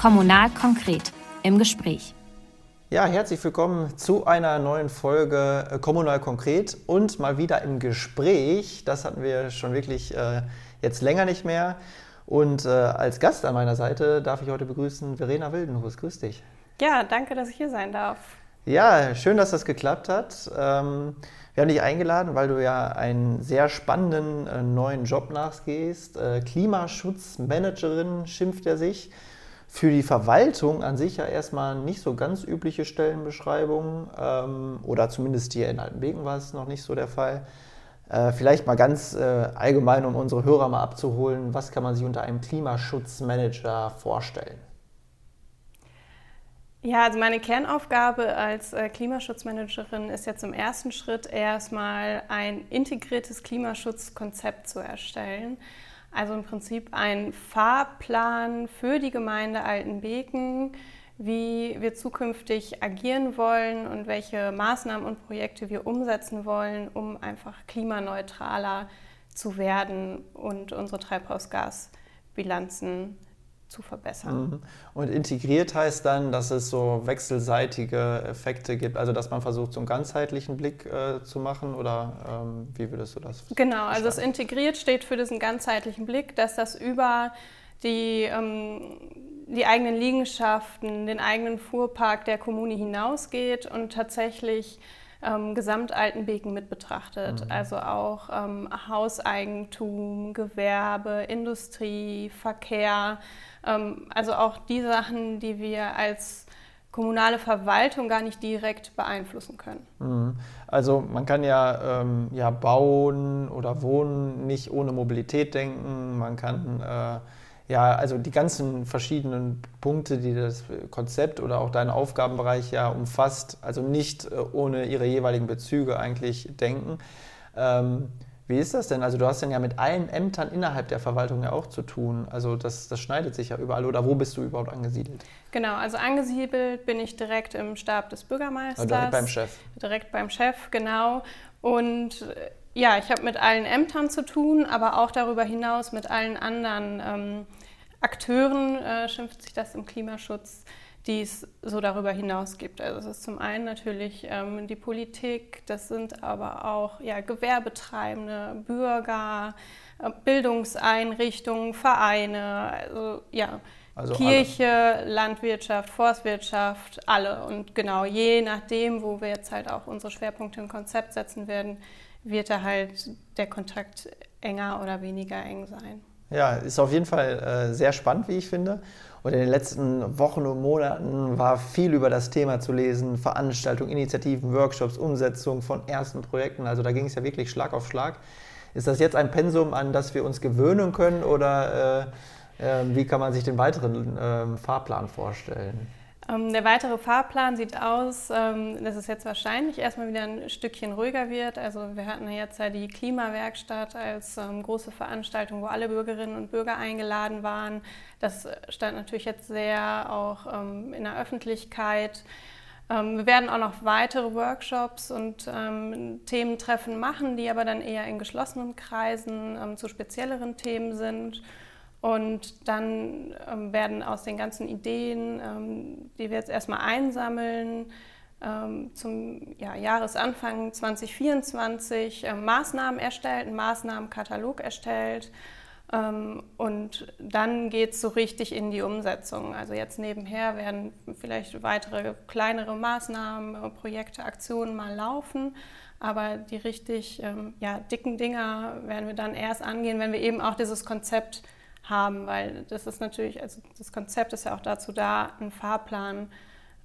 Kommunal konkret im Gespräch. Ja, herzlich willkommen zu einer neuen Folge äh, Kommunal konkret und mal wieder im Gespräch. Das hatten wir schon wirklich äh, jetzt länger nicht mehr. Und äh, als Gast an meiner Seite darf ich heute begrüßen Verena Wildenhus. Grüß dich. Ja, danke, dass ich hier sein darf. Ja, schön, dass das geklappt hat. Ähm, wir haben dich eingeladen, weil du ja einen sehr spannenden äh, neuen Job nachgehst. Äh, Klimaschutzmanagerin schimpft er sich. Für die Verwaltung an sich ja erstmal nicht so ganz übliche Stellenbeschreibung ähm, oder zumindest hier in Altenbeken war es noch nicht so der Fall. Äh, vielleicht mal ganz äh, allgemein, um unsere Hörer mal abzuholen, was kann man sich unter einem Klimaschutzmanager vorstellen? Ja, also meine Kernaufgabe als äh, Klimaschutzmanagerin ist jetzt im ersten Schritt erstmal ein integriertes Klimaschutzkonzept zu erstellen. Also im Prinzip ein Fahrplan für die Gemeinde Altenbeken, wie wir zukünftig agieren wollen und welche Maßnahmen und Projekte wir umsetzen wollen, um einfach klimaneutraler zu werden und unsere Treibhausgasbilanzen zu verbessern. Mhm. Und integriert heißt dann, dass es so wechselseitige Effekte gibt, also dass man versucht, so einen ganzheitlichen Blick äh, zu machen oder ähm, wie würdest du das? Genau, also das integriert steht für diesen ganzheitlichen Blick, dass das über die, ähm, die eigenen Liegenschaften, den eigenen Fuhrpark der Kommune hinausgeht und tatsächlich ähm, Gesamtaltenbeken mit betrachtet. Mhm. Also auch ähm, Hauseigentum, Gewerbe, Industrie, Verkehr. Ähm, also auch die Sachen, die wir als kommunale Verwaltung gar nicht direkt beeinflussen können. Mhm. Also man kann ja, ähm, ja bauen oder wohnen nicht ohne Mobilität denken. Man kann äh, ja, also die ganzen verschiedenen Punkte, die das Konzept oder auch dein Aufgabenbereich ja umfasst, also nicht äh, ohne ihre jeweiligen Bezüge eigentlich denken. Ähm, wie ist das denn? Also du hast dann ja mit allen Ämtern innerhalb der Verwaltung ja auch zu tun. Also das, das schneidet sich ja überall. Oder wo bist du überhaupt angesiedelt? Genau, also angesiedelt bin ich direkt im Stab des Bürgermeisters. Also direkt beim Chef. Direkt beim Chef, genau. Und äh, ja, ich habe mit allen Ämtern zu tun, aber auch darüber hinaus mit allen anderen ähm, Akteuren, äh, schimpft sich das im Klimaschutz, die es so darüber hinaus gibt. Also es ist zum einen natürlich ähm, die Politik, das sind aber auch ja, Gewerbetreibende, Bürger, äh, Bildungseinrichtungen, Vereine, also ja. Also Kirche, alle. Landwirtschaft, Forstwirtschaft, alle. Und genau, je nachdem, wo wir jetzt halt auch unsere Schwerpunkte im Konzept setzen werden, wird da halt der Kontakt enger oder weniger eng sein. Ja, ist auf jeden Fall äh, sehr spannend, wie ich finde. Und in den letzten Wochen und Monaten war viel über das Thema zu lesen. Veranstaltungen, Initiativen, Workshops, Umsetzung von ersten Projekten. Also da ging es ja wirklich Schlag auf Schlag. Ist das jetzt ein Pensum, an das wir uns gewöhnen können oder äh, äh, wie kann man sich den weiteren ähm, Fahrplan vorstellen? Ähm, der weitere Fahrplan sieht aus, ähm, dass es jetzt wahrscheinlich erstmal wieder ein Stückchen ruhiger wird. Also wir hatten jetzt ja die Klimawerkstatt als ähm, große Veranstaltung, wo alle Bürgerinnen und Bürger eingeladen waren. Das stand natürlich jetzt sehr auch in der Öffentlichkeit. Wir werden auch noch weitere Workshops und Thementreffen machen, die aber dann eher in geschlossenen Kreisen zu spezielleren Themen sind. Und dann ähm, werden aus den ganzen Ideen, ähm, die wir jetzt erstmal einsammeln, ähm, zum ja, Jahresanfang 2024 ähm, Maßnahmen erstellt, einen Maßnahmenkatalog erstellt. Ähm, und dann geht es so richtig in die Umsetzung. Also jetzt nebenher werden vielleicht weitere kleinere Maßnahmen, Projekte, Aktionen mal laufen. Aber die richtig ähm, ja, dicken Dinger werden wir dann erst angehen, wenn wir eben auch dieses Konzept haben, weil das ist natürlich, also das Konzept ist ja auch dazu da, einen Fahrplan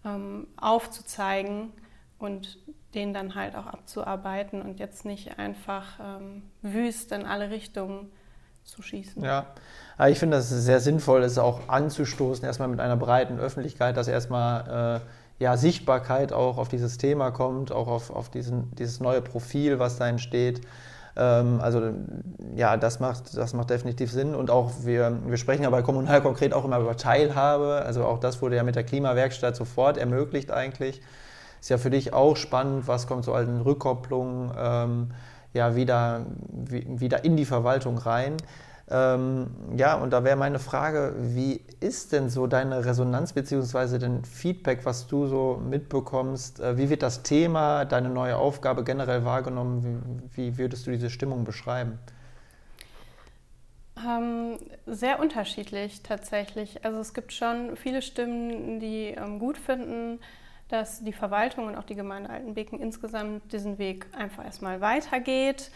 ähm, aufzuzeigen und den dann halt auch abzuarbeiten und jetzt nicht einfach ähm, wüst in alle Richtungen zu schießen. Ja, ich finde das sehr sinnvoll, es auch anzustoßen, erstmal mit einer breiten Öffentlichkeit, dass erstmal äh, ja, Sichtbarkeit auch auf dieses Thema kommt, auch auf, auf diesen, dieses neue Profil, was da entsteht. Ähm, also ja, das macht, das macht definitiv Sinn. Und auch wir, wir sprechen ja bei Kommunal konkret auch immer über Teilhabe. Also auch das wurde ja mit der Klimawerkstatt sofort ermöglicht eigentlich. Ist ja für dich auch spannend, was kommt so als Rückkopplung ähm, ja, wieder, wieder in die Verwaltung rein. Ähm, ja, und da wäre meine Frage, wie ist denn so deine Resonanz bzw. dein Feedback, was du so mitbekommst? Äh, wie wird das Thema, deine neue Aufgabe generell wahrgenommen? Wie, wie würdest du diese Stimmung beschreiben? Ähm, sehr unterschiedlich tatsächlich. Also es gibt schon viele Stimmen, die ähm, gut finden, dass die Verwaltung und auch die Gemeinde Altenbeken insgesamt diesen Weg einfach erstmal weitergeht.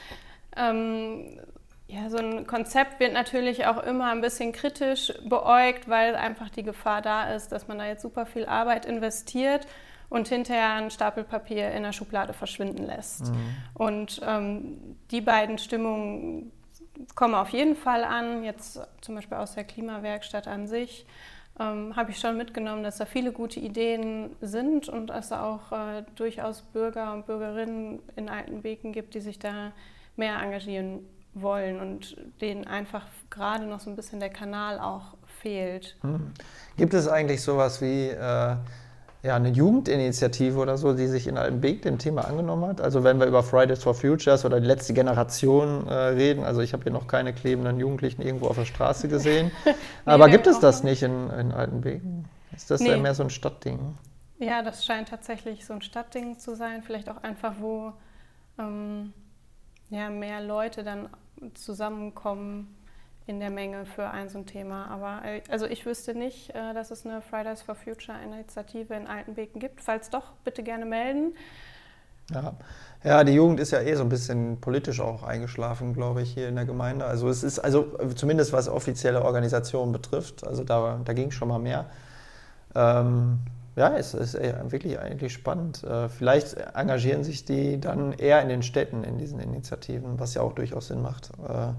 Ja, so ein Konzept wird natürlich auch immer ein bisschen kritisch beäugt, weil einfach die Gefahr da ist, dass man da jetzt super viel Arbeit investiert und hinterher ein Stapel Papier in der Schublade verschwinden lässt. Mhm. Und ähm, die beiden Stimmungen kommen auf jeden Fall an. Jetzt zum Beispiel aus der Klimawerkstatt an sich ähm, habe ich schon mitgenommen, dass da viele gute Ideen sind und dass es auch äh, durchaus Bürger und Bürgerinnen in alten Wegen gibt, die sich da mehr engagieren wollen und denen einfach gerade noch so ein bisschen der Kanal auch fehlt. Hm. Gibt es eigentlich sowas wie äh, ja, eine Jugendinitiative oder so, die sich in Altenbeek dem Thema angenommen hat? Also wenn wir über Fridays for Futures oder die letzte Generation äh, reden, also ich habe hier noch keine klebenden Jugendlichen irgendwo auf der Straße gesehen, nee, aber gibt es das nicht in, in Altenbeek? Ist das nee. mehr so ein Stadtding? Ja, das scheint tatsächlich so ein Stadtding zu sein, vielleicht auch einfach, wo ähm, ja, mehr Leute dann zusammenkommen in der Menge für ein so ein Thema. Aber äh, also ich wüsste nicht, äh, dass es eine Fridays for Future Initiative in Altenbeken gibt. Falls doch, bitte gerne melden. Ja. ja, die Jugend ist ja eh so ein bisschen politisch auch eingeschlafen, glaube ich, hier in der Gemeinde. Also es ist, also zumindest was offizielle Organisationen betrifft, also da, da ging schon mal mehr. Ähm, ja, es ist wirklich eigentlich spannend. Äh, vielleicht engagieren sich die dann eher in den Städten in diesen Initiativen, was ja auch durchaus Sinn macht. Äh,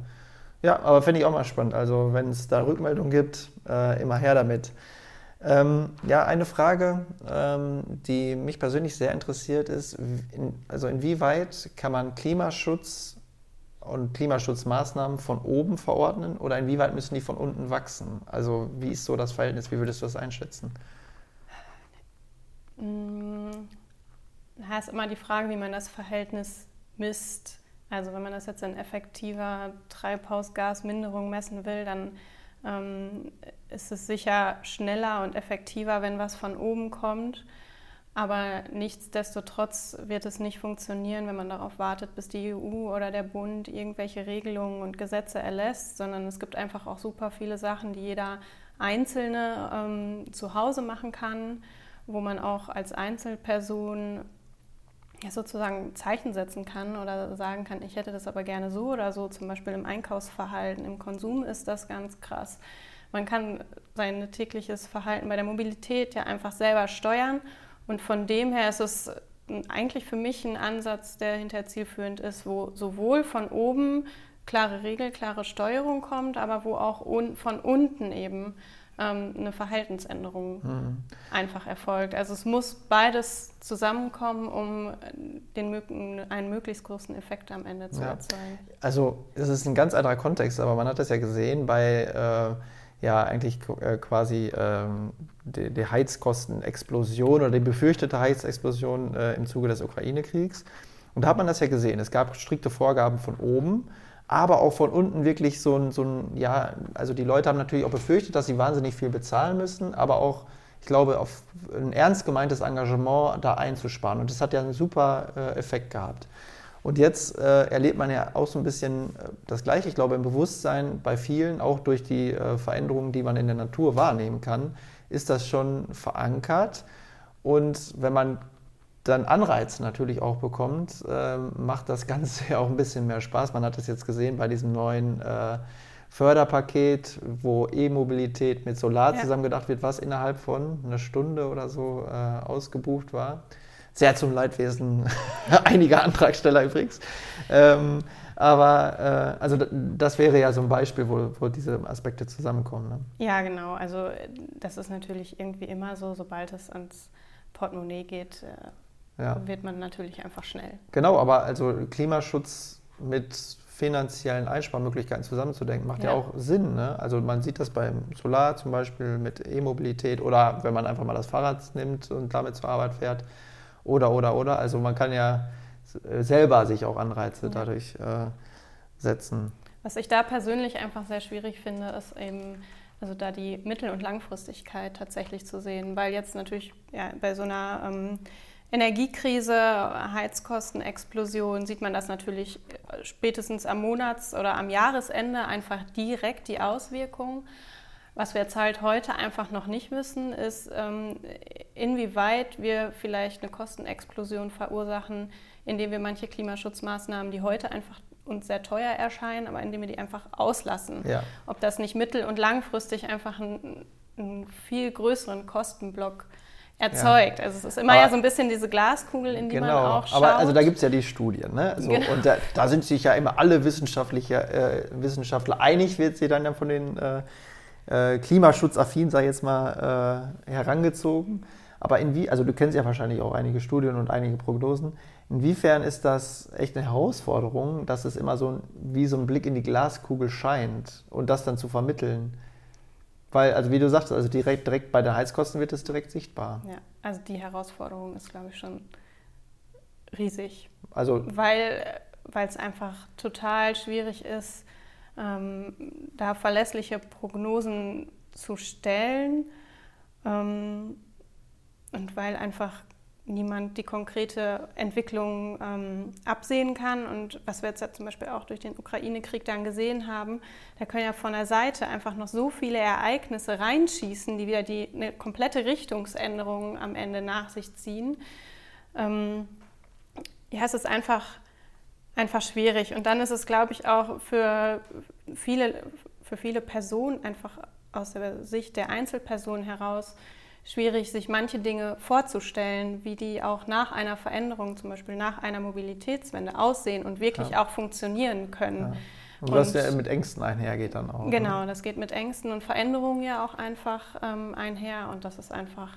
ja, aber finde ich auch mal spannend. Also wenn es da Rückmeldungen gibt, äh, immer her damit. Ähm, ja, eine Frage, ähm, die mich persönlich sehr interessiert, ist, in, also inwieweit kann man Klimaschutz und Klimaschutzmaßnahmen von oben verordnen oder inwieweit müssen die von unten wachsen? Also wie ist so das Verhältnis? Wie würdest du das einschätzen? Mm, da ist immer die Frage, wie man das Verhältnis misst. Also wenn man das jetzt in effektiver Treibhausgasminderung messen will, dann ähm, ist es sicher schneller und effektiver, wenn was von oben kommt. Aber nichtsdestotrotz wird es nicht funktionieren, wenn man darauf wartet, bis die EU oder der Bund irgendwelche Regelungen und Gesetze erlässt, sondern es gibt einfach auch super viele Sachen, die jeder Einzelne ähm, zu Hause machen kann wo man auch als Einzelperson ja, sozusagen Zeichen setzen kann oder sagen kann, ich hätte das aber gerne so oder so, zum Beispiel im Einkaufsverhalten, im Konsum ist das ganz krass. Man kann sein tägliches Verhalten bei der Mobilität ja einfach selber steuern und von dem her ist es eigentlich für mich ein Ansatz, der hinterher zielführend ist, wo sowohl von oben klare Regel, klare Steuerung kommt, aber wo auch un von unten eben ähm, eine Verhaltensänderung mhm. einfach erfolgt. Also es muss beides zusammenkommen, um den, einen möglichst großen Effekt am Ende zu ja. erzeugen. Also es ist ein ganz anderer Kontext, aber man hat das ja gesehen bei äh, ja eigentlich äh, quasi ähm, die, die, Heizkostenexplosion oder die befürchtete Heizexplosion äh, im Zuge des Ukraine-Kriegs. Und da hat man das ja gesehen. Es gab strikte Vorgaben von oben aber auch von unten wirklich so ein, so ein, ja, also die Leute haben natürlich auch befürchtet, dass sie wahnsinnig viel bezahlen müssen, aber auch, ich glaube, auf ein ernst gemeintes Engagement da einzusparen. Und das hat ja einen super äh, Effekt gehabt. Und jetzt äh, erlebt man ja auch so ein bisschen äh, das Gleiche, ich glaube, im Bewusstsein bei vielen, auch durch die äh, Veränderungen, die man in der Natur wahrnehmen kann, ist das schon verankert. Und wenn man dann Anreiz natürlich auch bekommt, äh, macht das Ganze ja auch ein bisschen mehr Spaß. Man hat es jetzt gesehen bei diesem neuen äh, Förderpaket, wo E-Mobilität mit Solar ja. zusammengedacht wird, was innerhalb von einer Stunde oder so äh, ausgebucht war. Sehr zum Leidwesen einiger Antragsteller übrigens. Ähm, aber äh, also das wäre ja so ein Beispiel, wo, wo diese Aspekte zusammenkommen. Ne? Ja, genau. Also das ist natürlich irgendwie immer so, sobald es ans Portemonnaie geht, äh, ja. wird man natürlich einfach schnell. Genau, aber also Klimaschutz mit finanziellen Einsparmöglichkeiten zusammenzudenken, macht ja, ja auch Sinn. Ne? Also man sieht das beim Solar zum Beispiel mit E-Mobilität oder wenn man einfach mal das Fahrrad nimmt und damit zur Arbeit fährt oder, oder, oder. Also man kann ja selber sich auch Anreize ja. dadurch äh, setzen. Was ich da persönlich einfach sehr schwierig finde, ist eben, also da die Mittel- und Langfristigkeit tatsächlich zu sehen, weil jetzt natürlich ja, bei so einer ähm, Energiekrise, Heizkostenexplosion sieht man das natürlich spätestens am Monats- oder am Jahresende einfach direkt die Auswirkungen. Was wir jetzt halt heute einfach noch nicht wissen, ist, ähm, inwieweit wir vielleicht eine Kostenexplosion verursachen, indem wir manche Klimaschutzmaßnahmen, die heute einfach uns sehr teuer erscheinen, aber indem wir die einfach auslassen. Ja. Ob das nicht mittel- und langfristig einfach einen, einen viel größeren Kostenblock erzeugt. Ja. Also es ist immer aber ja so ein bisschen diese Glaskugel, in die genau. man auch schaut. Aber also da gibt es ja die Studien. Ne? So, genau. Und da, da, sind sich ja immer alle Wissenschaftler, äh, Wissenschaftler einig, wird sie dann ja von den äh, äh, klimaschutzaffin, sei jetzt mal, äh, herangezogen. Aber inwie, also du kennst ja wahrscheinlich auch einige Studien und einige Prognosen. Inwiefern ist das echt eine Herausforderung, dass es immer so ein, wie so ein Blick in die Glaskugel scheint und das dann zu vermitteln? Weil, also wie du sagst, also direkt, direkt bei den Heizkosten wird es direkt sichtbar. Ja, also die Herausforderung ist, glaube ich, schon riesig. Also, weil es einfach total schwierig ist, ähm, da verlässliche Prognosen zu stellen ähm, und weil einfach niemand die konkrete Entwicklung ähm, absehen kann. Und was wir jetzt ja zum Beispiel auch durch den Ukraine-Krieg dann gesehen haben, da können ja von der Seite einfach noch so viele Ereignisse reinschießen, die wieder die, eine komplette Richtungsänderung am Ende nach sich ziehen. Ähm, ja, es ist einfach einfach schwierig. Und dann ist es, glaube ich, auch für viele, für viele Personen einfach aus der Sicht der Einzelperson heraus schwierig, sich manche Dinge vorzustellen, wie die auch nach einer Veränderung, zum Beispiel nach einer Mobilitätswende aussehen und wirklich ja. auch funktionieren können. Ja. Und, und was ja mit Ängsten einhergeht dann auch. Ne? Genau, das geht mit Ängsten und Veränderungen ja auch einfach ähm, einher und das ist einfach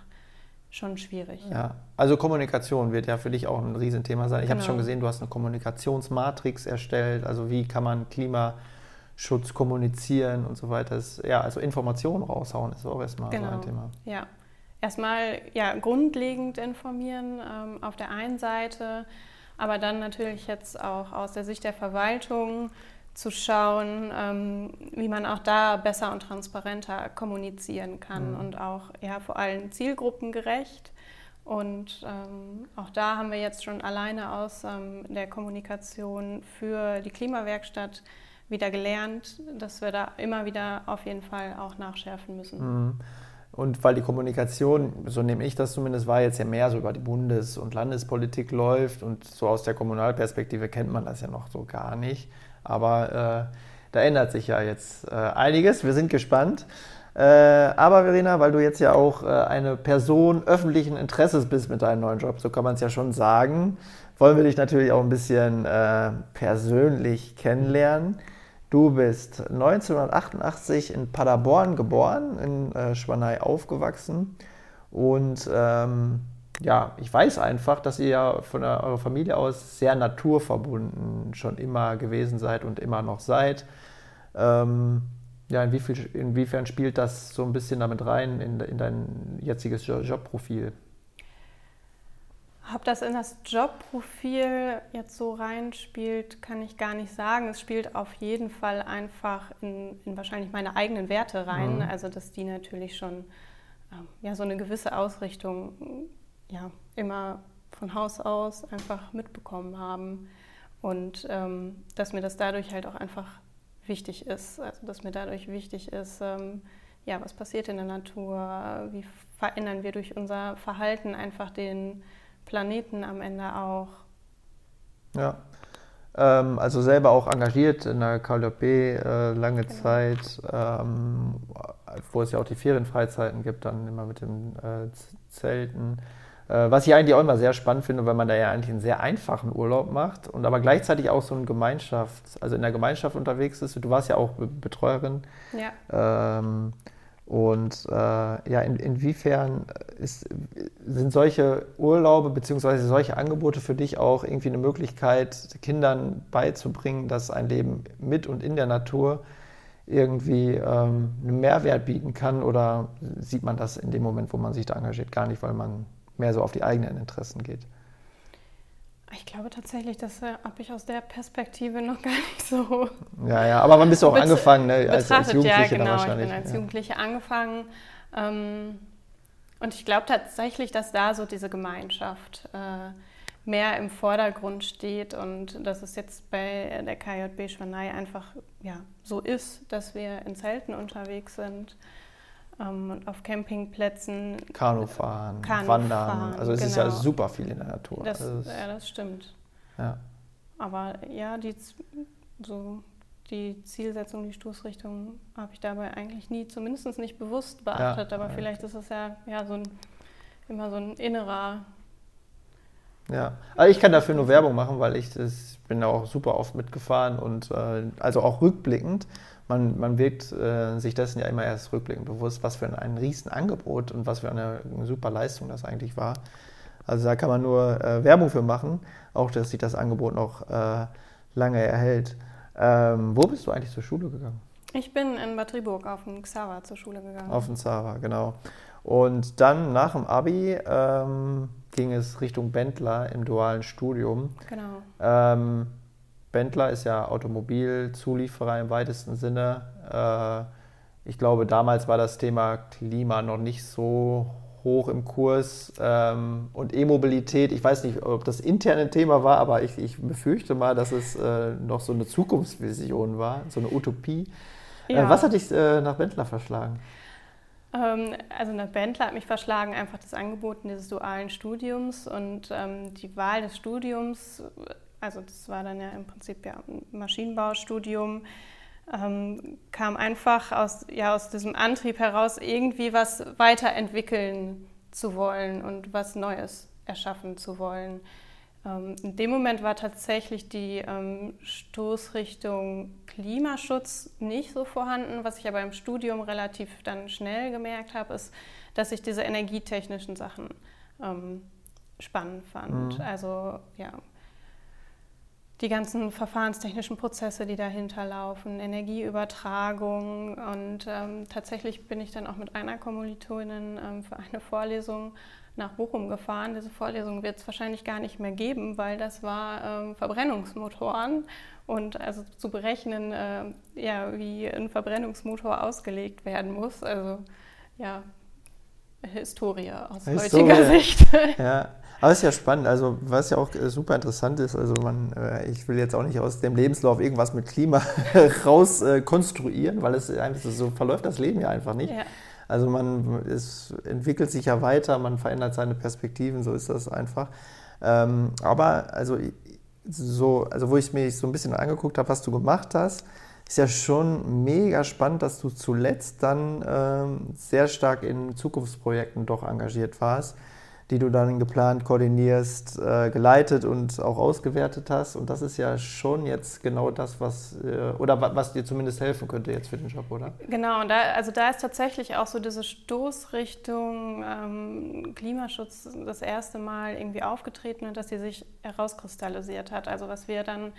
schon schwierig. Ja, also Kommunikation wird ja für dich auch ein Riesenthema sein. Ich genau. habe schon gesehen, du hast eine Kommunikationsmatrix erstellt. Also wie kann man Klimaschutz kommunizieren und so weiter. Das, ja, also Informationen raushauen ist auch erstmal genau. so ein Thema. Ja, erstmal ja, grundlegend informieren ähm, auf der einen Seite, aber dann natürlich jetzt auch aus der Sicht der Verwaltung zu schauen, ähm, wie man auch da besser und transparenter kommunizieren kann mhm. und auch ja, vor allem zielgruppengerecht. Und ähm, auch da haben wir jetzt schon alleine aus ähm, der Kommunikation für die Klimawerkstatt wieder gelernt, dass wir da immer wieder auf jeden Fall auch nachschärfen müssen. Mhm. Und weil die Kommunikation, so nehme ich das zumindest, war jetzt ja mehr so über die Bundes- und Landespolitik läuft und so aus der Kommunalperspektive kennt man das ja noch so gar nicht. Aber äh, da ändert sich ja jetzt äh, einiges. Wir sind gespannt. Äh, aber Verena, weil du jetzt ja auch äh, eine Person öffentlichen Interesses bist mit deinem neuen Job, so kann man es ja schon sagen, wollen wir dich natürlich auch ein bisschen äh, persönlich kennenlernen. Du bist 1988 in Paderborn geboren, in äh, Schwanei aufgewachsen und ähm, ja, ich weiß einfach, dass ihr ja von der, eurer Familie aus sehr naturverbunden schon immer gewesen seid und immer noch seid. Ähm, ja, inwiefern, inwiefern spielt das so ein bisschen damit rein in, in dein jetziges Jobprofil? Ob das in das Jobprofil jetzt so reinspielt, kann ich gar nicht sagen. Es spielt auf jeden Fall einfach in, in wahrscheinlich meine eigenen Werte rein. Mhm. Also, dass die natürlich schon ähm, ja, so eine gewisse Ausrichtung ja, immer von Haus aus einfach mitbekommen haben. Und ähm, dass mir das dadurch halt auch einfach wichtig ist. Also dass mir dadurch wichtig ist, ähm, ja, was passiert in der Natur, wie verändern wir durch unser Verhalten einfach den Planeten am Ende auch. Ja, ähm, also selber auch engagiert in der KLP äh, lange genau. Zeit, ähm, wo es ja auch die Ferienfreizeiten gibt, dann immer mit den äh, Zelten. Äh, was ich eigentlich auch immer sehr spannend finde, weil man da ja eigentlich einen sehr einfachen Urlaub macht und aber gleichzeitig auch so eine Gemeinschaft, also in der Gemeinschaft unterwegs ist. Du warst ja auch Betreuerin. Ja. Ähm, und äh, ja, in, inwiefern ist, sind solche Urlaube bzw. solche Angebote für dich auch irgendwie eine Möglichkeit, Kindern beizubringen, dass ein Leben mit und in der Natur irgendwie ähm, einen Mehrwert bieten kann? Oder sieht man das in dem Moment, wo man sich da engagiert, gar nicht, weil man mehr so auf die eigenen Interessen geht? Ich glaube tatsächlich, das äh, habe ich aus der Perspektive noch gar nicht so. Ja, ja, aber wann bist du auch angefangen, ne? als, als Jugendliche ja, genau, wahrscheinlich? Ich bin als Jugendliche angefangen. Ähm, und ich glaube tatsächlich, dass da so diese Gemeinschaft äh, mehr im Vordergrund steht und dass es jetzt bei der KJB Schwanei einfach ja, so ist, dass wir in Zelten unterwegs sind ähm, auf Campingplätzen. Kanufahren, Kanu Wandern. Fahren, also es genau. ist ja genau. super viel in der Natur. Das, also ja, das stimmt. Ja. Aber ja, die, so die Zielsetzung, die Stoßrichtung habe ich dabei eigentlich nie, zumindest nicht bewusst beachtet. Ja, aber ja. vielleicht ist es ja, ja so ein, immer so ein innerer ja, also ich kann dafür nur Werbung machen, weil ich das, bin da auch super oft mitgefahren und äh, also auch rückblickend. Man, man wirkt äh, sich dessen ja immer erst rückblickend bewusst, was für ein, ein Riesenangebot und was für eine, eine, super Leistung das eigentlich war. Also da kann man nur äh, Werbung für machen, auch dass sich das Angebot noch äh, lange erhält. Ähm, wo bist du eigentlich zur Schule gegangen? Ich bin in Bad Triburg auf dem Xava zur Schule gegangen. Auf dem Xava, genau. Und dann nach dem Abi ähm, ging es Richtung Bentler im dualen Studium. Genau. Ähm, Bentler ist ja Automobilzulieferer im weitesten Sinne. Äh, ich glaube, damals war das Thema Klima noch nicht so hoch im Kurs ähm, und E-Mobilität. Ich weiß nicht, ob das interne Thema war, aber ich, ich befürchte mal, dass es äh, noch so eine Zukunftsvision war, so eine Utopie. Äh, ja. Was hat dich nach Bentler verschlagen? Ähm, also nach Bentler hat mich verschlagen einfach das Angebot dieses dualen Studiums und ähm, die Wahl des Studiums, also das war dann ja im Prinzip ja ein Maschinenbaustudium, ähm, kam einfach aus, ja, aus diesem Antrieb heraus, irgendwie was weiterentwickeln zu wollen und was Neues erschaffen zu wollen. Ähm, in dem Moment war tatsächlich die ähm, Stoßrichtung Klimaschutz nicht so vorhanden. Was ich aber im Studium relativ dann schnell gemerkt habe, ist, dass ich diese energietechnischen Sachen ähm, spannend fand. Mhm. Also ja, die ganzen verfahrenstechnischen Prozesse, die dahinter laufen, Energieübertragung. Und ähm, tatsächlich bin ich dann auch mit einer Kommilitonin ähm, für eine Vorlesung nach Bochum gefahren. Diese Vorlesung wird es wahrscheinlich gar nicht mehr geben, weil das war ähm, Verbrennungsmotoren und also zu berechnen, äh, ja, wie ein Verbrennungsmotor ausgelegt werden muss. Also ja, Historie aus Historie. heutiger Sicht. Ja, aber es ist ja spannend. Also was ja auch äh, super interessant ist, also man, äh, ich will jetzt auch nicht aus dem Lebenslauf irgendwas mit Klima raus äh, konstruieren, weil es einfach so verläuft das Leben ja einfach nicht. Ja. Also man es entwickelt sich ja weiter, man verändert seine Perspektiven, so ist das einfach. Ähm, aber also so, also wo ich mich so ein bisschen angeguckt habe, was du gemacht hast, ist ja schon mega spannend, dass du zuletzt dann ähm, sehr stark in Zukunftsprojekten doch engagiert warst die du dann geplant, koordinierst, äh, geleitet und auch ausgewertet hast. Und das ist ja schon jetzt genau das, was äh, oder was dir zumindest helfen könnte jetzt für den Job, oder? Genau, da, also da ist tatsächlich auch so diese Stoßrichtung ähm, Klimaschutz das erste Mal irgendwie aufgetreten und dass sie sich herauskristallisiert hat. Also was wir dann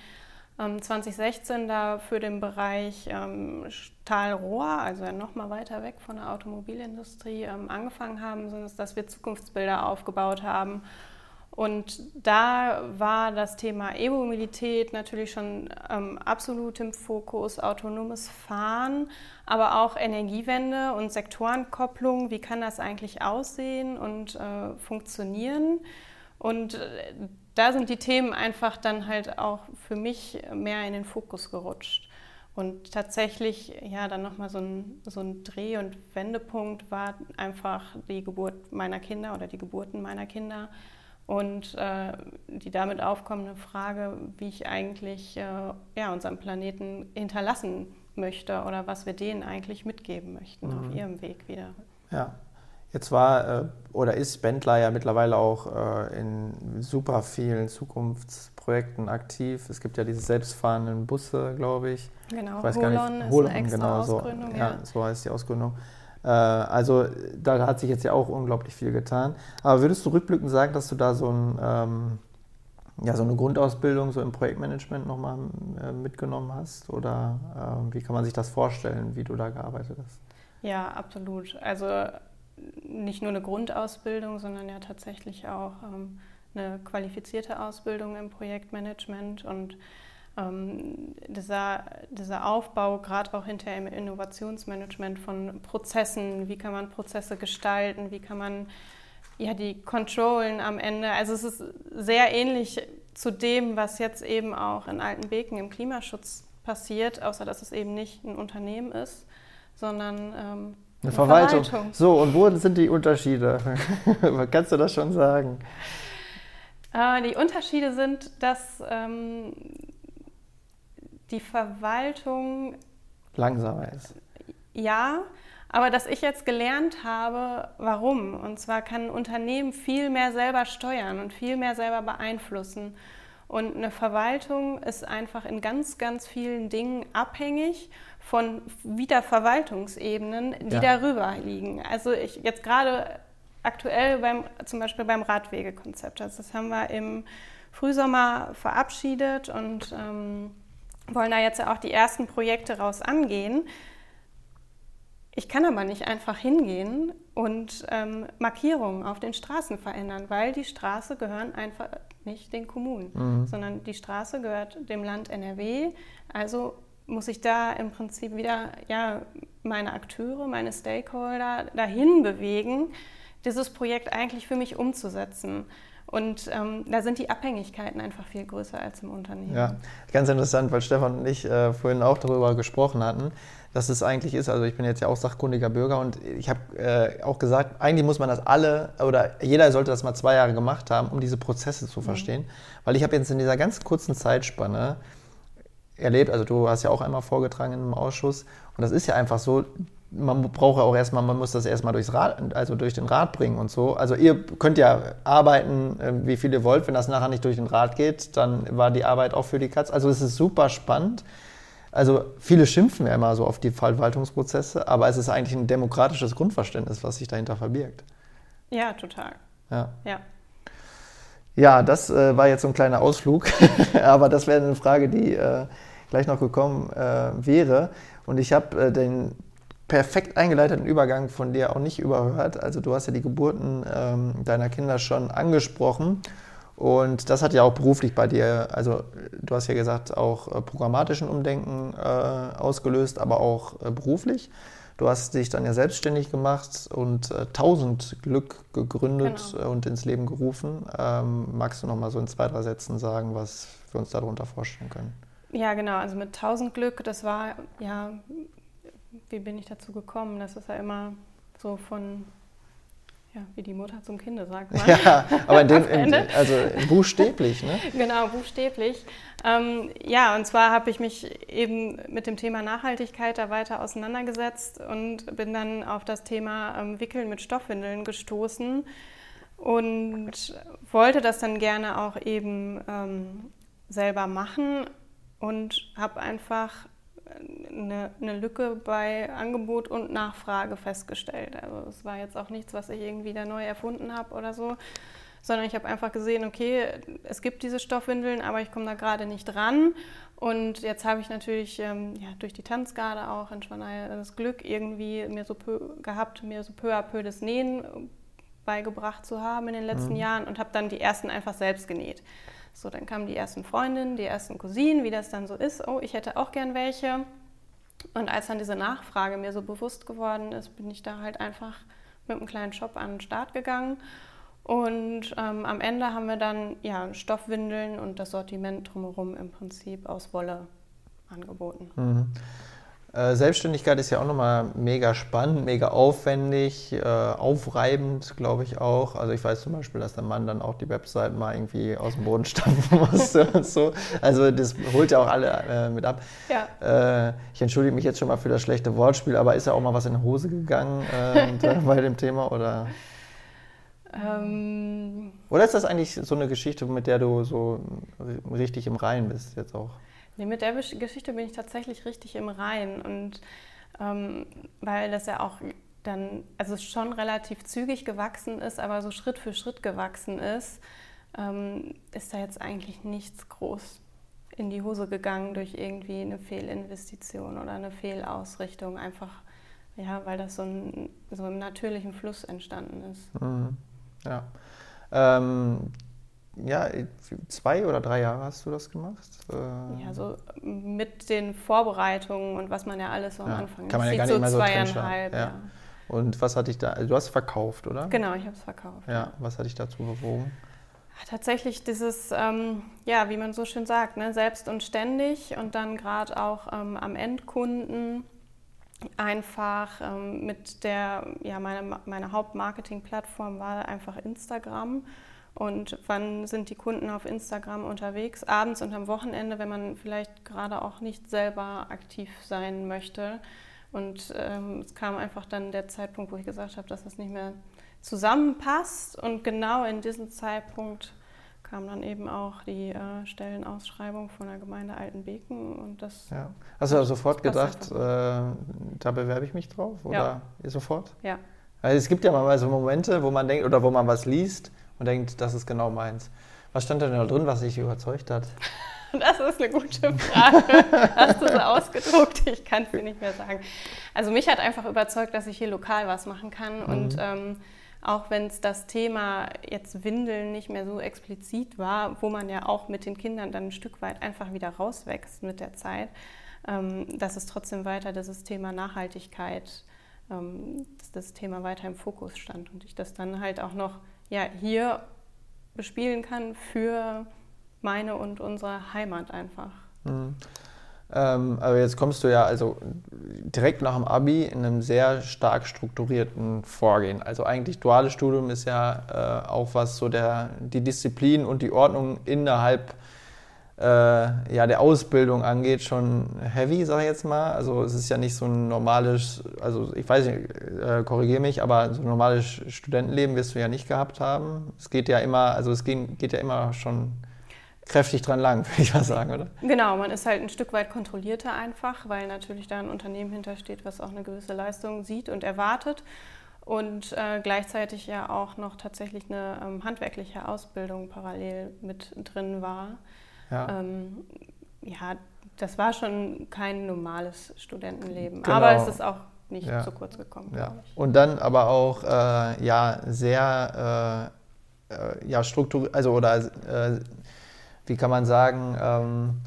2016 ähm, da für den Bereich ähm, Stahlrohr, also noch mal weiter weg von der Automobilindustrie, ähm, angefangen haben, sind es, dass wir Zukunftsbilder aufgebaut haben. Und da war das Thema E-Mobilität natürlich schon ähm, absolut im Fokus, autonomes Fahren, aber auch Energiewende und Sektorenkopplung. Wie kann das eigentlich aussehen und äh, funktionieren? Und äh, da sind die Themen einfach dann halt auch für mich mehr in den Fokus gerutscht. Und tatsächlich, ja, dann nochmal so ein, so ein Dreh- und Wendepunkt war einfach die Geburt meiner Kinder oder die Geburten meiner Kinder und äh, die damit aufkommende Frage, wie ich eigentlich äh, ja, unseren Planeten hinterlassen möchte oder was wir denen eigentlich mitgeben möchten mhm. auf ihrem Weg wieder. Ja, Jetzt war äh, oder ist Bendler ja mittlerweile auch äh, in super vielen Zukunftsprojekten aktiv. Es gibt ja diese selbstfahrenden Busse, glaube ich. Genau, ich weiß Holon gar nicht. Holon, ist eine extra genau, so, ja. ja. so heißt die Ausgründung. Äh, also da hat sich jetzt ja auch unglaublich viel getan. Aber würdest du rückblickend sagen, dass du da so, ein, ähm, ja, so eine Grundausbildung so im Projektmanagement nochmal äh, mitgenommen hast? Oder äh, wie kann man sich das vorstellen, wie du da gearbeitet hast? Ja, absolut. Also nicht nur eine Grundausbildung, sondern ja tatsächlich auch ähm, eine qualifizierte Ausbildung im Projektmanagement. Und ähm, dieser, dieser Aufbau, gerade auch hinter im Innovationsmanagement von Prozessen, wie kann man Prozesse gestalten, wie kann man ja die Kontrollen am Ende, also es ist sehr ähnlich zu dem, was jetzt eben auch in Altenbeken im Klimaschutz passiert, außer dass es eben nicht ein Unternehmen ist, sondern ähm, eine, Verwaltung. Verwaltung. So, und wo sind die Unterschiede? Kannst du das schon sagen? Äh, die Unterschiede sind, dass ähm, die Verwaltung langsamer ist. Ja, aber dass ich jetzt gelernt habe, warum. Und zwar kann ein Unternehmen viel mehr selber steuern und viel mehr selber beeinflussen. Und eine Verwaltung ist einfach in ganz, ganz vielen Dingen abhängig von Wiederverwaltungsebenen, die ja. darüber liegen. Also ich jetzt gerade aktuell beim, zum Beispiel beim Radwegekonzept. Also das haben wir im Frühsommer verabschiedet und ähm, wollen da jetzt ja auch die ersten Projekte raus angehen. Ich kann aber nicht einfach hingehen und ähm, Markierungen auf den Straßen verändern, weil die Straße gehören einfach nicht den Kommunen, mhm. sondern die Straße gehört dem Land NRW. Also muss ich da im Prinzip wieder ja, meine Akteure, meine Stakeholder dahin bewegen, dieses Projekt eigentlich für mich umzusetzen. Und ähm, da sind die Abhängigkeiten einfach viel größer als im Unternehmen. Ja, ganz interessant, weil Stefan und ich äh, vorhin auch darüber gesprochen hatten, dass es eigentlich ist. Also ich bin jetzt ja auch sachkundiger Bürger und ich habe äh, auch gesagt, eigentlich muss man das alle oder jeder sollte das mal zwei Jahre gemacht haben, um diese Prozesse zu mhm. verstehen. Mhm. Weil ich habe jetzt in dieser ganz kurzen Zeitspanne erlebt, also du hast ja auch einmal vorgetragen einem Ausschuss und das ist ja einfach so, man braucht ja auch erstmal, man muss das erstmal durchs Rad, also durch den Rad bringen und so. Also ihr könnt ja arbeiten, ähm, wie viel ihr wollt. Wenn das nachher nicht durch den Rad geht, dann war die Arbeit auch für die Katz. Also es ist super spannend. Also viele schimpfen ja immer so auf die Verwaltungsprozesse, aber es ist eigentlich ein demokratisches Grundverständnis, was sich dahinter verbirgt. Ja, total. Ja. Ja, ja das äh, war jetzt so ein kleiner Ausflug, aber das wäre eine Frage, die äh, gleich noch gekommen äh, wäre. Und ich habe äh, den perfekt eingeleiteten Übergang von dir auch nicht überhört. Also du hast ja die Geburten ähm, deiner Kinder schon angesprochen. Und das hat ja auch beruflich bei dir, also du hast ja gesagt, auch äh, programmatischen Umdenken äh, ausgelöst, aber auch äh, beruflich. Du hast dich dann ja selbstständig gemacht und äh, 1000 Glück gegründet genau. und ins Leben gerufen. Ähm, magst du noch mal so in zwei, drei Sätzen sagen, was wir uns darunter vorstellen können? Ja, genau. Also mit 1000 Glück, das war ja wie bin ich dazu gekommen? Das ist ja immer so von, ja, wie die Mutter zum Kind sagt. Man. Ja, aber in dem, in, also buchstäblich, ne? genau, buchstäblich. Ähm, ja, und zwar habe ich mich eben mit dem Thema Nachhaltigkeit da weiter auseinandergesetzt und bin dann auf das Thema ähm, Wickeln mit Stoffwindeln gestoßen und wollte das dann gerne auch eben ähm, selber machen und habe einfach eine, eine, Lücke bei Angebot und Nachfrage festgestellt. Also es war jetzt auch nichts, was ich irgendwie da neu erfunden habe oder so, sondern ich habe einfach gesehen, okay, es gibt diese Stoffwindeln, aber ich komme da gerade nicht ran. Und jetzt habe ich natürlich ähm, ja, durch die Tanzgarde auch in Schwanei das Glück irgendwie mir so peu, gehabt, mir so peu à peu das Nähen beigebracht zu haben in den letzten mhm. Jahren und habe dann die ersten einfach selbst genäht. So, dann kamen die ersten Freundinnen, die ersten Cousinen, wie das dann so ist. Oh, ich hätte auch gern welche. Und als dann diese Nachfrage mir so bewusst geworden ist, bin ich da halt einfach mit einem kleinen Shop an den Start gegangen. Und ähm, am Ende haben wir dann ja, Stoffwindeln und das Sortiment drumherum im Prinzip aus Wolle angeboten. Mhm. Äh, Selbstständigkeit ist ja auch nochmal mega spannend, mega aufwendig, äh, aufreibend, glaube ich auch. Also ich weiß zum Beispiel, dass der Mann dann auch die Website mal irgendwie aus dem Boden stampfen musste und so. Also das holt ja auch alle äh, mit ab. Ja. Ich entschuldige mich jetzt schon mal für das schlechte Wortspiel, aber ist ja auch mal was in die Hose gegangen bei dem Thema oder? Ähm. Oder ist das eigentlich so eine Geschichte, mit der du so richtig im Reinen bist jetzt auch? Nee, mit der Geschichte bin ich tatsächlich richtig im Rein und ähm, weil das ja auch dann, also schon relativ zügig gewachsen ist, aber so Schritt für Schritt gewachsen ist, ähm, ist da jetzt eigentlich nichts groß in die Hose gegangen durch irgendwie eine Fehlinvestition oder eine Fehlausrichtung, einfach ja, weil das so, ein, so im natürlichen Fluss entstanden ist. Mhm. Ja. Ähm, ja, zwei oder drei Jahre hast du das gemacht? Äh, ja, so mit den Vorbereitungen und was man ja alles so am ja, Anfang Kann man ja gar nicht so mehr so zweieinhalb, ja. ja. Und was hatte ich da? Also du hast verkauft, oder? Genau, ich habe es verkauft. Ja, was hat dich dazu bewogen? Tatsächlich dieses, ähm, ja, wie man so schön sagt, ne, selbst und ständig und dann gerade auch ähm, am Endkunden einfach ähm, mit der, ja, meine, meine Hauptmarketing-Plattform war einfach Instagram. Und wann sind die Kunden auf Instagram unterwegs? Abends und am Wochenende, wenn man vielleicht gerade auch nicht selber aktiv sein möchte. Und ähm, es kam einfach dann der Zeitpunkt, wo ich gesagt habe, dass das nicht mehr zusammenpasst. Und genau in diesem Zeitpunkt kam dann eben auch die äh, Stellenausschreibung von der Gemeinde Altenbeken und das. Ja. Hast du da sofort gedacht, äh, da bewerbe ich mich drauf? Oder ja. sofort? Ja. Also es gibt ja mal so Momente, wo man denkt, oder wo man was liest und denkt, das ist genau meins. Was stand denn da drin, was dich überzeugt hat? Das ist eine gute Frage. Hast du so ausgedruckt? Ich kann es dir nicht mehr sagen. Also mich hat einfach überzeugt, dass ich hier lokal was machen kann mhm. und ähm, auch wenn es das Thema jetzt Windeln nicht mehr so explizit war, wo man ja auch mit den Kindern dann ein Stück weit einfach wieder rauswächst mit der Zeit, ähm, dass es trotzdem weiter dieses Thema Nachhaltigkeit, ähm, dass das Thema weiter im Fokus stand und ich das dann halt auch noch ja, hier bespielen kann für meine und unsere Heimat einfach. Mhm. Ähm, aber jetzt kommst du ja also direkt nach dem Abi in einem sehr stark strukturierten Vorgehen. Also eigentlich duales Studium ist ja äh, auch was so der, die Disziplin und die Ordnung innerhalb äh, ja, der Ausbildung angeht, schon heavy, sage ich jetzt mal. Also es ist ja nicht so ein normales, also ich weiß nicht, äh, korrigiere mich, aber so ein normales Studentenleben wirst du ja nicht gehabt haben. Es geht ja immer, also es geht, geht ja immer schon kräftig dran lang, würde ich mal sagen, oder? Genau, man ist halt ein Stück weit kontrollierter einfach, weil natürlich da ein Unternehmen hintersteht, was auch eine gewisse Leistung sieht und erwartet. Und äh, gleichzeitig ja auch noch tatsächlich eine ähm, handwerkliche Ausbildung parallel mit drin war. Ja. Ähm, ja, das war schon kein normales Studentenleben. Genau. Aber es ist auch nicht ja. zu kurz gekommen. Ja. Und dann aber auch äh, ja sehr äh, äh ja, Struktur, also oder äh, wie kann man sagen, ähm,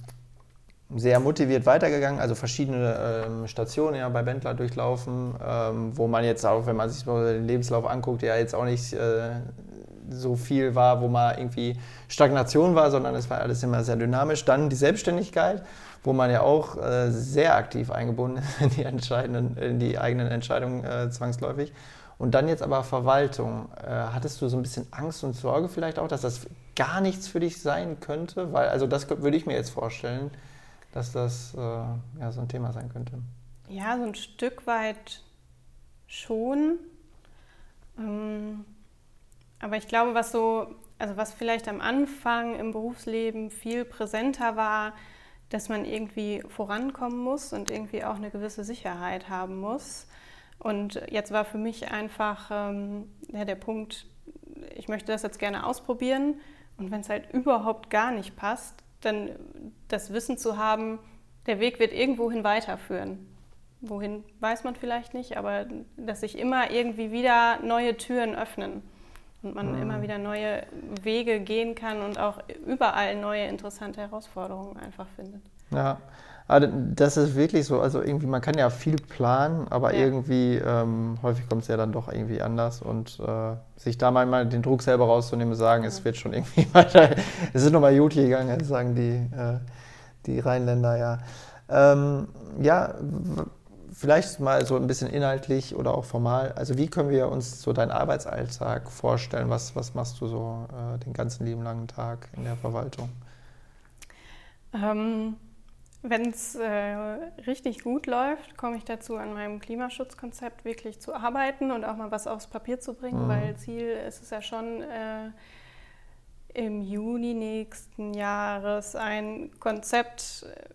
sehr motiviert weitergegangen, also verschiedene ähm, Stationen ja bei Bendler durchlaufen, ähm, wo man jetzt auch, wenn man sich den Lebenslauf anguckt, ja jetzt auch nicht äh, so viel war, wo man irgendwie Stagnation war, sondern es war alles immer sehr dynamisch. Dann die Selbstständigkeit, wo man ja auch äh, sehr aktiv eingebunden ist in die, entscheidenden, in die eigenen Entscheidungen äh, zwangsläufig. Und dann jetzt aber Verwaltung. Äh, hattest du so ein bisschen Angst und Sorge vielleicht auch, dass das gar nichts für dich sein könnte? Weil, also das würde ich mir jetzt vorstellen, dass das äh, ja, so ein Thema sein könnte. Ja, so ein Stück weit schon. Ähm, aber ich glaube, was so, also was vielleicht am Anfang im Berufsleben viel präsenter war, dass man irgendwie vorankommen muss und irgendwie auch eine gewisse Sicherheit haben muss. Und jetzt war für mich einfach ähm, ja, der Punkt, ich möchte das jetzt gerne ausprobieren. Und wenn es halt überhaupt gar nicht passt, dann das Wissen zu haben, der Weg wird irgendwohin weiterführen. Wohin weiß man vielleicht nicht, aber dass sich immer irgendwie wieder neue Türen öffnen und man mhm. immer wieder neue Wege gehen kann und auch überall neue interessante Herausforderungen einfach findet. Ja, aber das ist wirklich so, also irgendwie, man kann ja viel planen, aber ja. irgendwie ähm, häufig kommt es ja dann doch irgendwie anders und äh, sich da mal den Druck selber rauszunehmen und sagen, ja. es wird schon irgendwie weiter, es ist nochmal gut gegangen, sagen die, äh, die Rheinländer, ja. Ähm, ja, vielleicht mal so ein bisschen inhaltlich oder auch formal, also wie können wir uns so deinen Arbeitsalltag vorstellen? Was, was machst du so äh, den ganzen lieben langen Tag in der Verwaltung? Ähm wenn es äh, richtig gut läuft, komme ich dazu, an meinem Klimaschutzkonzept wirklich zu arbeiten und auch mal was aufs Papier zu bringen, mhm. weil Ziel ist es ja schon, äh, im Juni nächsten Jahres ein Konzept, äh,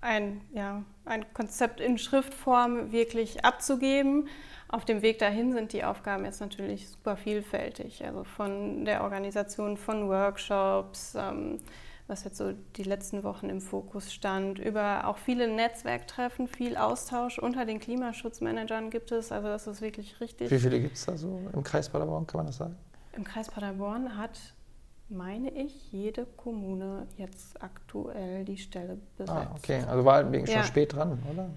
ein, ja, ein Konzept in Schriftform wirklich abzugeben. Auf dem Weg dahin sind die Aufgaben jetzt natürlich super vielfältig, also von der Organisation von Workshops. Ähm, was jetzt so die letzten Wochen im Fokus stand, über auch viele Netzwerktreffen, viel Austausch unter den Klimaschutzmanagern gibt es. Also das ist wirklich richtig. Wie viele gibt es da so im Kreis Paderborn, kann man das sagen? Im Kreis Paderborn hat meine ich, jede Kommune jetzt aktuell die Stelle besetzt. Ah, okay. Also war Altenbeken ja. schon spät dran, oder?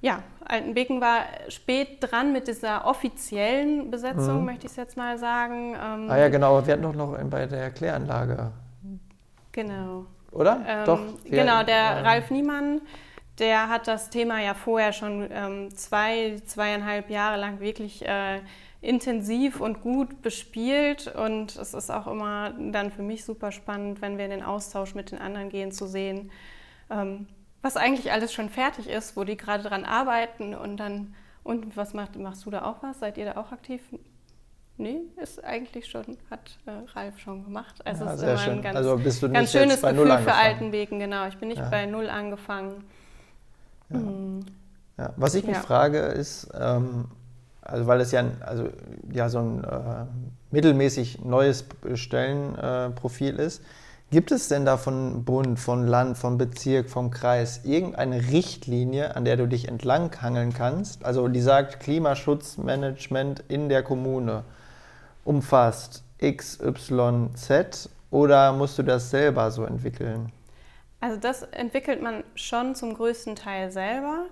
Ja, Altenbeken war spät dran mit dieser offiziellen Besetzung, mhm. möchte ich es jetzt mal sagen. Ähm, ah ja, genau. Wir hatten doch noch bei der Kläranlage. Genau. Oder? Ähm, Doch. Genau, der ja. Ralf Niemann, der hat das Thema ja vorher schon ähm, zwei, zweieinhalb Jahre lang wirklich äh, intensiv und gut bespielt. Und es ist auch immer dann für mich super spannend, wenn wir in den Austausch mit den anderen gehen, zu sehen, ähm, was eigentlich alles schon fertig ist, wo die gerade dran arbeiten und dann, und was macht, machst du da auch was? Seid ihr da auch aktiv? Nee, ist eigentlich schon, hat äh, Ralf schon gemacht. Also ja, es ist immer schön. ein ganz, also bist du ganz schönes Gefühl für Altenwegen, genau. Ich bin nicht ja. bei Null angefangen. Ja. Mhm. ja. Was ich mich frage ist, ähm, also weil es ja, also, ja so ein äh, mittelmäßig neues Stellenprofil äh, ist, gibt es denn da von Bund, von Land, vom Bezirk, vom Kreis irgendeine Richtlinie, an der du dich entlanghangeln kannst? Also die sagt Klimaschutzmanagement in der Kommune umfasst X, Y, Z oder musst du das selber so entwickeln? Also das entwickelt man schon zum größten Teil selber.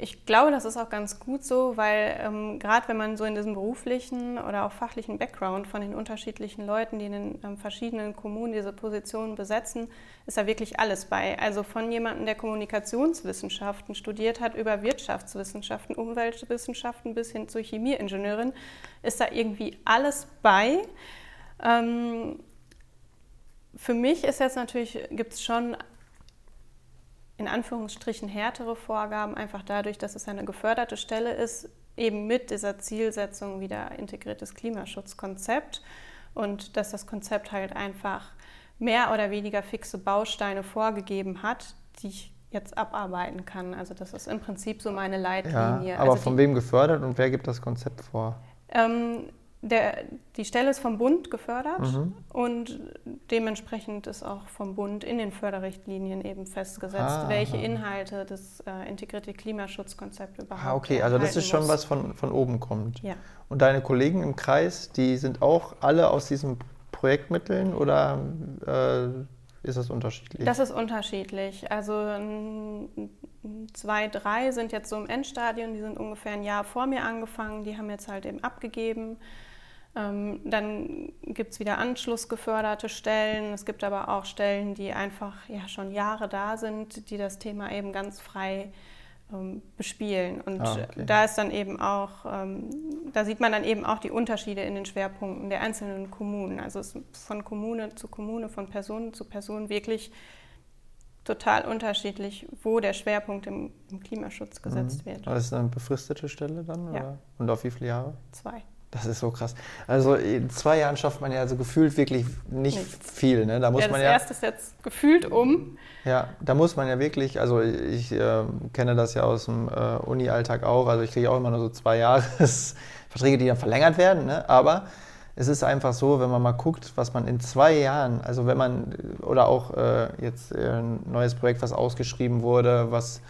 Ich glaube, das ist auch ganz gut so, weil ähm, gerade wenn man so in diesem beruflichen oder auch fachlichen Background von den unterschiedlichen Leuten, die in den ähm, verschiedenen Kommunen diese Positionen besetzen, ist da wirklich alles bei. Also von jemandem, der Kommunikationswissenschaften studiert hat, über Wirtschaftswissenschaften, Umweltwissenschaften bis hin zur Chemieingenieurin, ist da irgendwie alles bei. Ähm, für mich ist jetzt natürlich, gibt es schon in Anführungsstrichen härtere Vorgaben, einfach dadurch, dass es eine geförderte Stelle ist, eben mit dieser Zielsetzung wieder integriertes Klimaschutzkonzept und dass das Konzept halt einfach mehr oder weniger fixe Bausteine vorgegeben hat, die ich jetzt abarbeiten kann. Also das ist im Prinzip so meine Leitlinie. Ja, aber also von wem gefördert und wer gibt das Konzept vor? Ähm, der, die Stelle ist vom Bund gefördert mhm. und dementsprechend ist auch vom Bund in den Förderrichtlinien eben festgesetzt, ah, welche Inhalte das äh, integrierte Klimaschutzkonzept überhaupt Ah, okay, also das ist schon muss. was von, von oben kommt. Ja. Und deine Kollegen im Kreis, die sind auch alle aus diesen Projektmitteln oder äh, ist das unterschiedlich? Das ist unterschiedlich. Also zwei, drei sind jetzt so im Endstadion, die sind ungefähr ein Jahr vor mir angefangen, die haben jetzt halt eben abgegeben. Ähm, dann gibt es wieder anschlussgeförderte Stellen. Es gibt aber auch Stellen, die einfach ja, schon Jahre da sind, die das Thema eben ganz frei ähm, bespielen. Und ah, okay. da ist dann eben auch, ähm, da sieht man dann eben auch die Unterschiede in den Schwerpunkten der einzelnen Kommunen. Also es ist von Kommune zu Kommune, von Person zu Person wirklich total unterschiedlich, wo der Schwerpunkt im, im Klimaschutz gesetzt mhm. wird. Das ist eine befristete Stelle dann? Ja. Oder? Und auf wie viele Jahre? Zwei. Das ist so krass. Also in zwei Jahren schafft man ja also gefühlt wirklich nicht Nichts. viel. Ne? Da muss ja, das man ja, erste ist jetzt gefühlt um. Ja, da muss man ja wirklich, also ich äh, kenne das ja aus dem äh, Uni-Alltag auch, also ich kriege auch immer nur so zwei Jahresverträge, die dann verlängert werden, ne? aber es ist einfach so, wenn man mal guckt, was man in zwei Jahren, also wenn man, oder auch äh, jetzt äh, ein neues Projekt, was ausgeschrieben wurde, was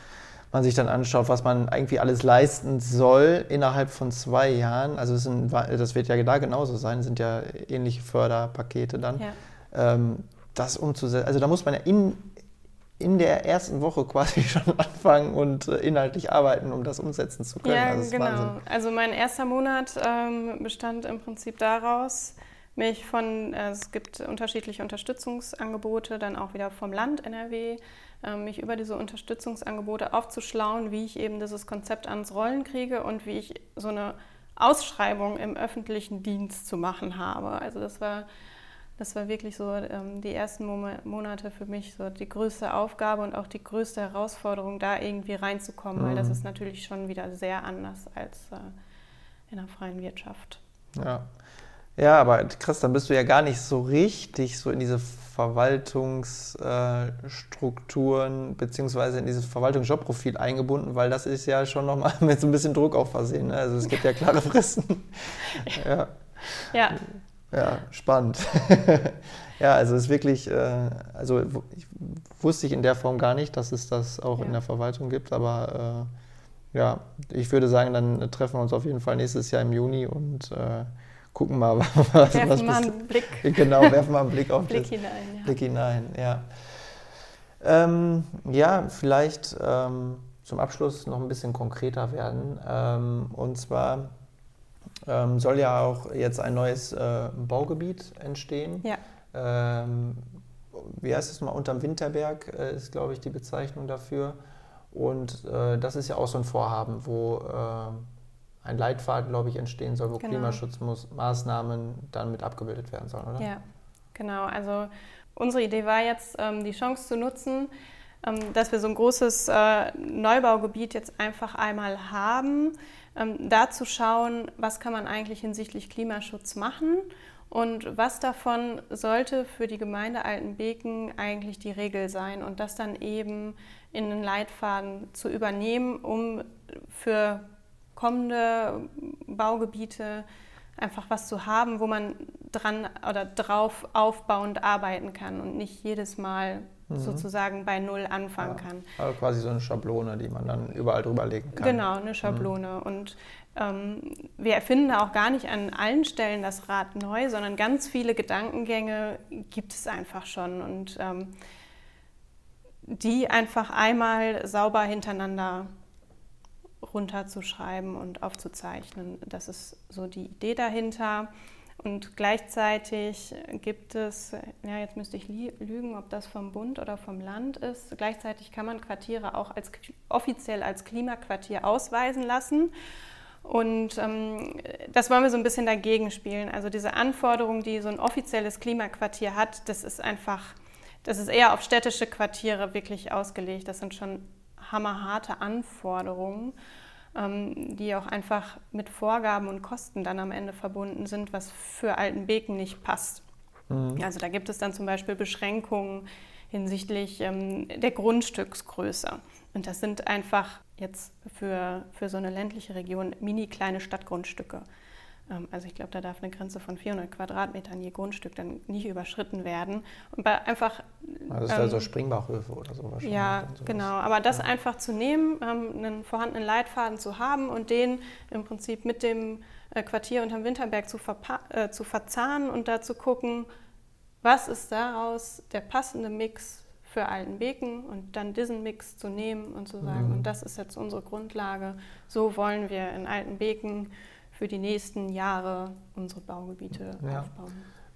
man sich dann anschaut, was man irgendwie alles leisten soll innerhalb von zwei Jahren, also sind, das wird ja da genauso sein, sind ja ähnliche Förderpakete dann, ja. ähm, das umzusetzen. Also da muss man ja in, in der ersten Woche quasi schon anfangen und äh, inhaltlich arbeiten, um das umsetzen zu können. Ja, also genau. Wahnsinn. Also mein erster Monat ähm, bestand im Prinzip daraus, mich von, äh, es gibt unterschiedliche Unterstützungsangebote, dann auch wieder vom Land NRW, mich über diese Unterstützungsangebote aufzuschlauen, wie ich eben dieses Konzept ans Rollen kriege und wie ich so eine Ausschreibung im öffentlichen Dienst zu machen habe. Also das war, das war wirklich so ähm, die ersten Monate für mich so die größte Aufgabe und auch die größte Herausforderung, da irgendwie reinzukommen, mhm. weil das mhm. ist natürlich schon wieder sehr anders als äh, in der freien Wirtschaft. Ja. Ja, aber krass, dann bist du ja gar nicht so richtig so in diese Verwaltungsstrukturen beziehungsweise in dieses Verwaltungsjobprofil eingebunden, weil das ist ja schon nochmal mit so ein bisschen Druck auch versehen. Ne? Also es gibt ja klare Fristen. ja. ja. Ja, spannend. ja, also es ist wirklich, äh, also ich, wusste ich in der Form gar nicht, dass es das auch ja. in der Verwaltung gibt, aber äh, ja, ich würde sagen, dann treffen wir uns auf jeden Fall nächstes Jahr im Juni und äh, gucken mal, was, werfen was mal einen Blick. Genau, werfen mal einen Blick auf Blick das. hinein. Ja. Blick hinein, ja. Ähm, ja, vielleicht ähm, zum Abschluss noch ein bisschen konkreter werden. Ähm, und zwar ähm, soll ja auch jetzt ein neues äh, Baugebiet entstehen. Ja. Ähm, wie heißt es mal? Unterm Winterberg äh, ist, glaube ich, die Bezeichnung dafür. Und äh, das ist ja auch so ein Vorhaben, wo äh, ein Leitfaden, glaube ich, entstehen soll, wo genau. Klimaschutzmaßnahmen dann mit abgebildet werden sollen, oder? Ja, genau. Also unsere Idee war jetzt, ähm, die Chance zu nutzen, ähm, dass wir so ein großes äh, Neubaugebiet jetzt einfach einmal haben, ähm, da zu schauen, was kann man eigentlich hinsichtlich Klimaschutz machen und was davon sollte für die Gemeinde Altenbeken eigentlich die Regel sein und das dann eben in den Leitfaden zu übernehmen, um für kommende Baugebiete einfach was zu haben, wo man dran oder drauf aufbauend arbeiten kann und nicht jedes Mal mhm. sozusagen bei Null anfangen ja. kann. Also quasi so eine Schablone, die man dann überall drüber legen kann. Genau, eine Schablone. Mhm. Und ähm, wir erfinden da auch gar nicht an allen Stellen das Rad neu, sondern ganz viele Gedankengänge gibt es einfach schon. Und ähm, die einfach einmal sauber hintereinander runterzuschreiben und aufzuzeichnen. Das ist so die Idee dahinter. Und gleichzeitig gibt es, ja, jetzt müsste ich lügen, ob das vom Bund oder vom Land ist. Gleichzeitig kann man Quartiere auch als, offiziell als Klimaquartier ausweisen lassen. Und ähm, das wollen wir so ein bisschen dagegen spielen. Also diese Anforderung, die so ein offizielles Klimaquartier hat, das ist einfach, das ist eher auf städtische Quartiere wirklich ausgelegt. Das sind schon hammerharte Anforderungen ähm, die auch einfach mit Vorgaben und Kosten dann am Ende verbunden sind, was für Altenbeken nicht passt. Mhm. Also da gibt es dann zum Beispiel Beschränkungen hinsichtlich ähm, der Grundstücksgröße. Und das sind einfach jetzt für, für so eine ländliche Region mini kleine Stadtgrundstücke. Ähm, also ich glaube, da darf eine Grenze von 400 Quadratmetern je Grundstück dann nicht überschritten werden. Und bei einfach... Also das ist ähm, also Springbachhöfe oder so wahrscheinlich. Ja, genau. Aber das ja. einfach zu nehmen, ähm, einen vorhandenen Leitfaden zu haben und den im Prinzip mit dem äh, Quartier unterm Winterberg zu, äh, zu verzahnen und da zu gucken, was ist daraus der passende Mix für Altenbeken und dann diesen Mix zu nehmen und zu sagen, mhm. und das ist jetzt unsere Grundlage, so wollen wir in Altenbeken für die nächsten Jahre unsere Baugebiete ja. aufbauen.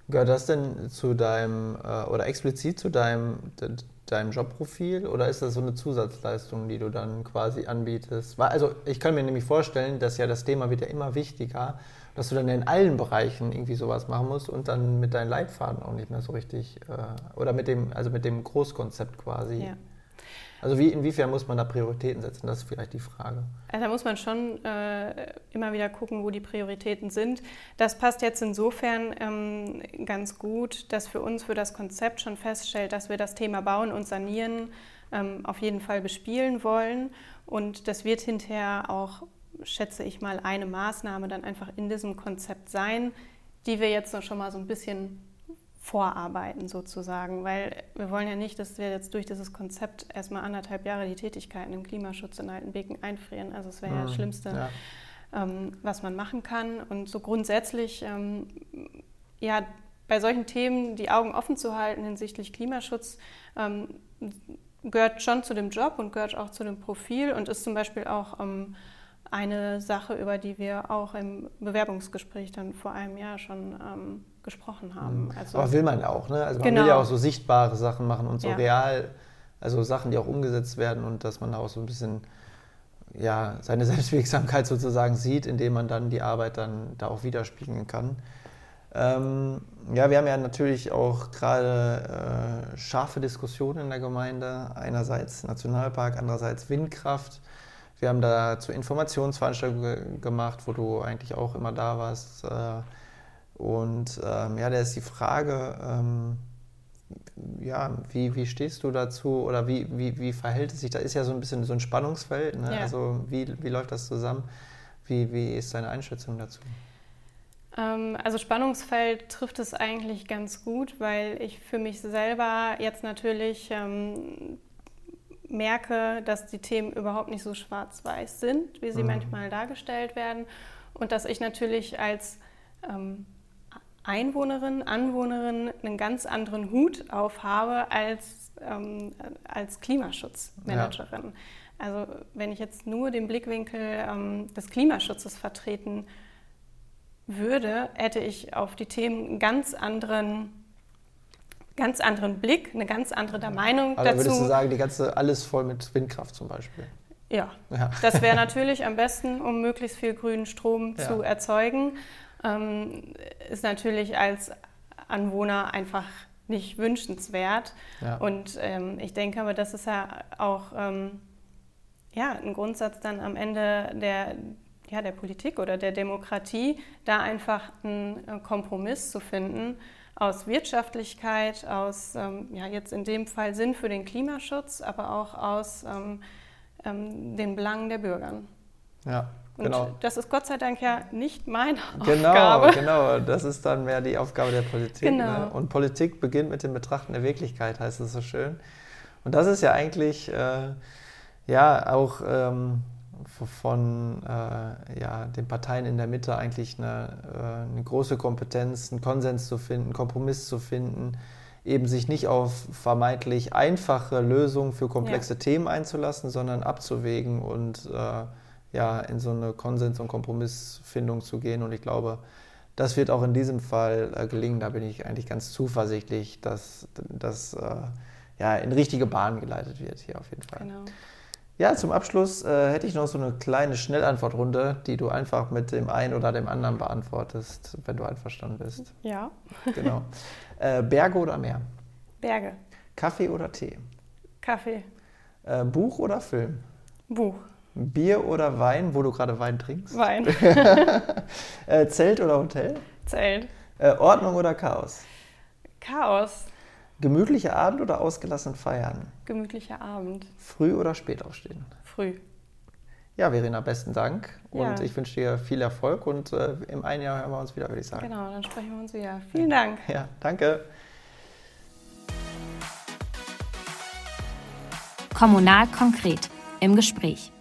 Gehört das denn zu deinem äh, oder explizit zu deinem, de, deinem Jobprofil oder ist das so eine Zusatzleistung, die du dann quasi anbietest? Also ich kann mir nämlich vorstellen, dass ja das Thema wird ja immer wichtiger, dass du dann in allen Bereichen irgendwie sowas machen musst und dann mit deinen Leitfaden auch nicht mehr so richtig äh, oder mit dem, also mit dem Großkonzept quasi. Ja. Also wie, inwiefern muss man da Prioritäten setzen? Das ist vielleicht die Frage. Also da muss man schon äh, immer wieder gucken, wo die Prioritäten sind. Das passt jetzt insofern ähm, ganz gut, dass für uns, für das Konzept schon feststellt, dass wir das Thema Bauen und Sanieren ähm, auf jeden Fall bespielen wollen. Und das wird hinterher auch, schätze ich mal, eine Maßnahme dann einfach in diesem Konzept sein, die wir jetzt noch schon mal so ein bisschen vorarbeiten sozusagen, weil wir wollen ja nicht, dass wir jetzt durch dieses Konzept erstmal anderthalb Jahre die Tätigkeiten im Klimaschutz in Altenbeken einfrieren. Also es wäre ja das mhm. Schlimmste, ja. Ähm, was man machen kann. Und so grundsätzlich, ähm, ja, bei solchen Themen die Augen offen zu halten hinsichtlich Klimaschutz, ähm, gehört schon zu dem Job und gehört auch zu dem Profil und ist zum Beispiel auch ähm, eine Sache, über die wir auch im Bewerbungsgespräch dann vor einem Jahr schon ähm, gesprochen haben. Mhm. Also, Aber will man ja auch, ne? Also man genau. will ja auch so sichtbare Sachen machen und so ja. real, also Sachen, die auch umgesetzt werden und dass man auch so ein bisschen ja, seine Selbstwirksamkeit sozusagen sieht, indem man dann die Arbeit dann da auch widerspiegeln kann. Ähm, ja, wir haben ja natürlich auch gerade äh, scharfe Diskussionen in der Gemeinde. Einerseits Nationalpark, andererseits Windkraft. Wir haben dazu Informationsveranstaltungen gemacht, wo du eigentlich auch immer da warst. Äh, und ähm, ja, da ist die Frage, ähm, ja, wie, wie stehst du dazu oder wie, wie, wie verhält es sich? Da ist ja so ein bisschen so ein Spannungsfeld. Ne? Ja. Also wie, wie läuft das zusammen? Wie, wie ist deine Einschätzung dazu? Ähm, also Spannungsfeld trifft es eigentlich ganz gut, weil ich für mich selber jetzt natürlich ähm, merke, dass die Themen überhaupt nicht so schwarz-weiß sind, wie sie mhm. manchmal dargestellt werden. Und dass ich natürlich als ähm, Einwohnerin, Anwohnerin einen ganz anderen Hut aufhabe als, ähm, als Klimaschutzmanagerin. Ja. Also wenn ich jetzt nur den Blickwinkel ähm, des Klimaschutzes vertreten würde, hätte ich auf die Themen einen ganz anderen, ganz anderen Blick, eine ganz andere Meinung also dazu. würdest du sagen, die ganze, alles voll mit Windkraft zum Beispiel? Ja, ja. das wäre natürlich am besten, um möglichst viel grünen Strom ja. zu erzeugen. Ähm, ist natürlich als Anwohner einfach nicht wünschenswert. Ja. Und ähm, ich denke aber, das ist ja auch ähm, ja, ein Grundsatz dann am Ende der, ja, der Politik oder der Demokratie, da einfach einen äh, Kompromiss zu finden aus Wirtschaftlichkeit, aus ähm, ja, jetzt in dem Fall Sinn für den Klimaschutz, aber auch aus ähm, ähm, den Belangen der Bürger. Ja, und genau. das ist Gott sei Dank ja nicht meine genau, Aufgabe. Genau, das ist dann mehr die Aufgabe der Politik. Genau. Ne? Und Politik beginnt mit dem Betrachten der Wirklichkeit, heißt es so schön. Und das ist ja eigentlich äh, ja auch ähm, von äh, ja, den Parteien in der Mitte eigentlich eine, äh, eine große Kompetenz, einen Konsens zu finden, einen Kompromiss zu finden, eben sich nicht auf vermeintlich einfache Lösungen für komplexe ja. Themen einzulassen, sondern abzuwägen und äh, ja, in so eine Konsens- und Kompromissfindung zu gehen. Und ich glaube, das wird auch in diesem Fall äh, gelingen. Da bin ich eigentlich ganz zuversichtlich, dass das äh, ja, in richtige Bahnen geleitet wird hier auf jeden Fall. Genau. Ja, zum Abschluss äh, hätte ich noch so eine kleine Schnellantwortrunde, die du einfach mit dem einen oder dem anderen beantwortest, wenn du einverstanden bist. Ja. Genau. Äh, Berge oder Meer? Berge. Kaffee oder Tee? Kaffee. Äh, Buch oder Film? Buch. Bier oder Wein, wo du gerade Wein trinkst? Wein. äh, Zelt oder Hotel? Zelt. Äh, Ordnung oder Chaos? Chaos. Gemütlicher Abend oder ausgelassen feiern? Gemütlicher Abend. Früh oder spät aufstehen? Früh. Ja, Verena, besten Dank. Und ja. ich wünsche dir viel Erfolg und äh, im einen Jahr hören wir uns wieder, würde ich sagen. Genau, dann sprechen wir uns wieder. Vielen Dank. Ja, danke. Kommunal konkret im Gespräch.